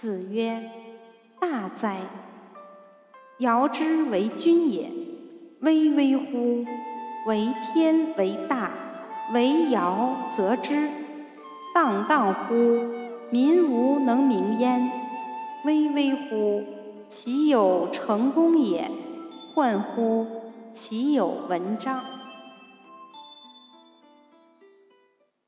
子曰：“大哉！尧之为君也，巍巍乎！为天为大，为尧则之。荡荡乎！民无能名焉。巍巍乎！其有成功也！焕乎！其有文章。”